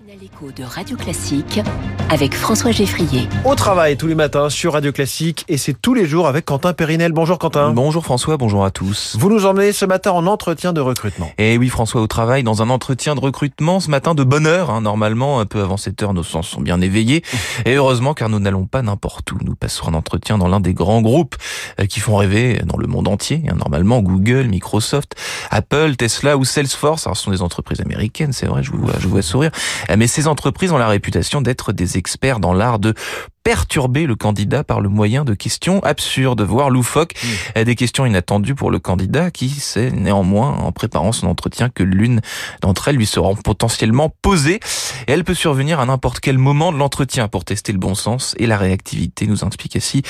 matinale écho de Radio Classique avec François Geffrier. Au travail tous les matins sur Radio Classique et c'est tous les jours avec Quentin Périnel. Bonjour Quentin. Bonjour François, bonjour à tous. Vous nous emmenez ce matin en entretien de recrutement. Et oui François, au travail, dans un entretien de recrutement ce matin de bonne heure. Hein, normalement, un peu avant 7 heures, nos sens sont bien éveillés. Et heureusement car nous n'allons pas n'importe où. Nous passerons un entretien dans l'un des grands groupes euh, qui font rêver dans le monde entier. Hein, normalement, Google, Microsoft, Apple, Tesla ou Salesforce. Alors, ce sont des entreprises américaines, c'est vrai, je vous vois, je vous vois sourire. Mais ces entreprises ont la réputation d'être des experts dans l'art de perturber le candidat par le moyen de questions absurdes, voire loufoques, Euh, des questions inattendues pour le candidat qui sait néanmoins en préparant son entretien que l'une d'entre elles lui sera potentiellement posée et elle peut survenir à n'importe quel moment de l'entretien pour tester le bon sens et la réactivité, nous explique ici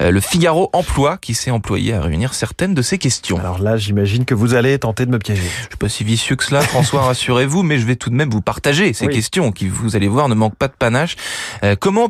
euh, le Figaro Emploi qui s'est employé à réunir certaines de ces questions. Alors là, j'imagine que vous allez tenter de me piéger. Je suis pas si vicieux que cela, François, rassurez-vous, mais je vais tout de même vous partager ces Oui. questions qui, vous allez voir, ne manquent pas de panache. Euh, comment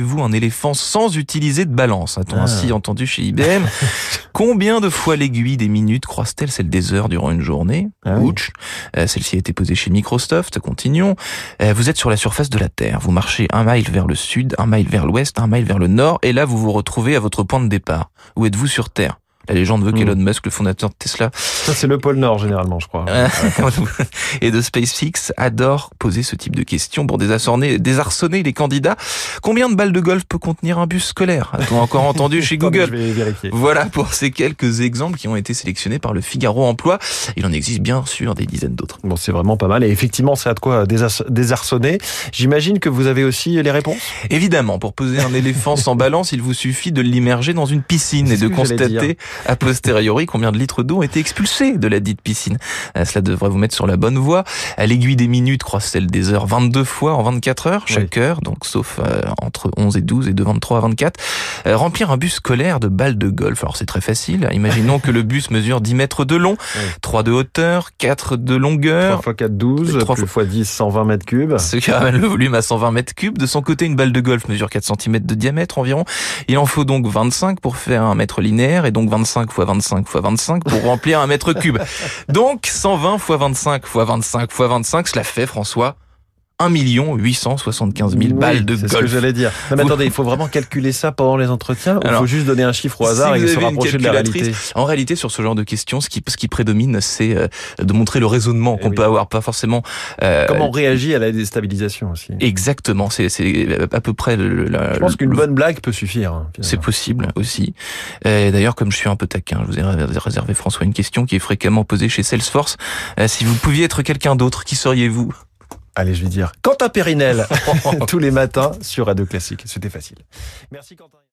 pèseriez-vous un éléphant sans utiliser de balance? A-t-on Ah. ainsi entendu chez IBM Combien de fois l'aiguille des minutes croise-t-elle celle des heures durant une journée? Ah oui. Ouch. Euh, Celle-ci a été posée chez Microsoft. Continuons. Euh, vous êtes sur la surface de la Terre. Vous marchez un mile vers le sud, un mile vers l'ouest, un mile vers le nord, et là vous vous retrouvez à votre point de départ. Où êtes-vous sur Terre? La légende veut Hmm. qu'Elon Musk, le fondateur de Tesla, Ça, c'est le pôle Nord généralement, je crois. et de SpaceX adore poser ce type de questions pour désarçonner, désarçonner les candidats. Combien de balles de golf peut contenir un bus scolaire? A-t-on encore entendu chez Google? Je vais vérifier. voilà pour ces quelques exemples qui ont été sélectionnés par le Figaro Emploi. Il en existe bien sûr des dizaines d'autres. Bon, c'est vraiment pas mal. Et effectivement, c'est à de quoi désar- désarçonner. J'imagine que vous avez aussi les réponses. Évidemment, pour poser un éléphant sans balance, il vous suffit de l'immerger dans une piscine et de constater a posteriori combien de litres d'eau ont été expulsés de la dite piscine? Euh, Cela devrait vous mettre sur la bonne voie. À l'aiguille des minutes croise celle des heures 22 fois en 24 heures chaque heure, donc sauf euh, entre 11 et 12 et de 23 à 24. Euh, remplir un bus scolaire de balles de golf. Alors c'est très facile. Imaginons que le bus mesure 10 mètres de long, Oui. 3 de hauteur, 4 de longueur, 3 x 4, 12. Trois 3 x 10, 120 mètres cubes. ce qui ramène le volume à 120 mètres cubes. De son côté, une balle de golf mesure 4 cm de diamètre environ. Il en faut donc 25 pour faire un mètre linéaire et donc 25 fois 25 fois 25 pour remplir un mètre cube. Donc 120 fois 25 fois 25 fois 25, cela fait, François, 1 875 000 Oui, balles de c'est ce que golf. j'allais dire. Non, mais Vous- attendez, il faut vraiment calculer ça pendant les entretiens ou il faut juste donner un chiffre au hasard et se rapprocher de la réalité En réalité, sur ce genre de questions, ce qui, ce qui prédomine, c'est euh, de montrer le raisonnement Eh qu'on oui. peut avoir, pas forcément euh, Comment on réagit à la déstabilisation aussi exactement. C'est à peu près le, la- Je pense qu'une bonne blague peut suffire. hein, C'est possible aussi. Et D'ailleurs, comme je suis un peu taquin, je vous ai ré- réservé François une question qui est fréquemment posée chez Salesforce. Euh, si vous pouviez être quelqu'un d'autre, qui seriez-vous? Allez, je vais dire Quentin Périnel tous les matins sur Radio Classique. C'était facile. Merci Quentin.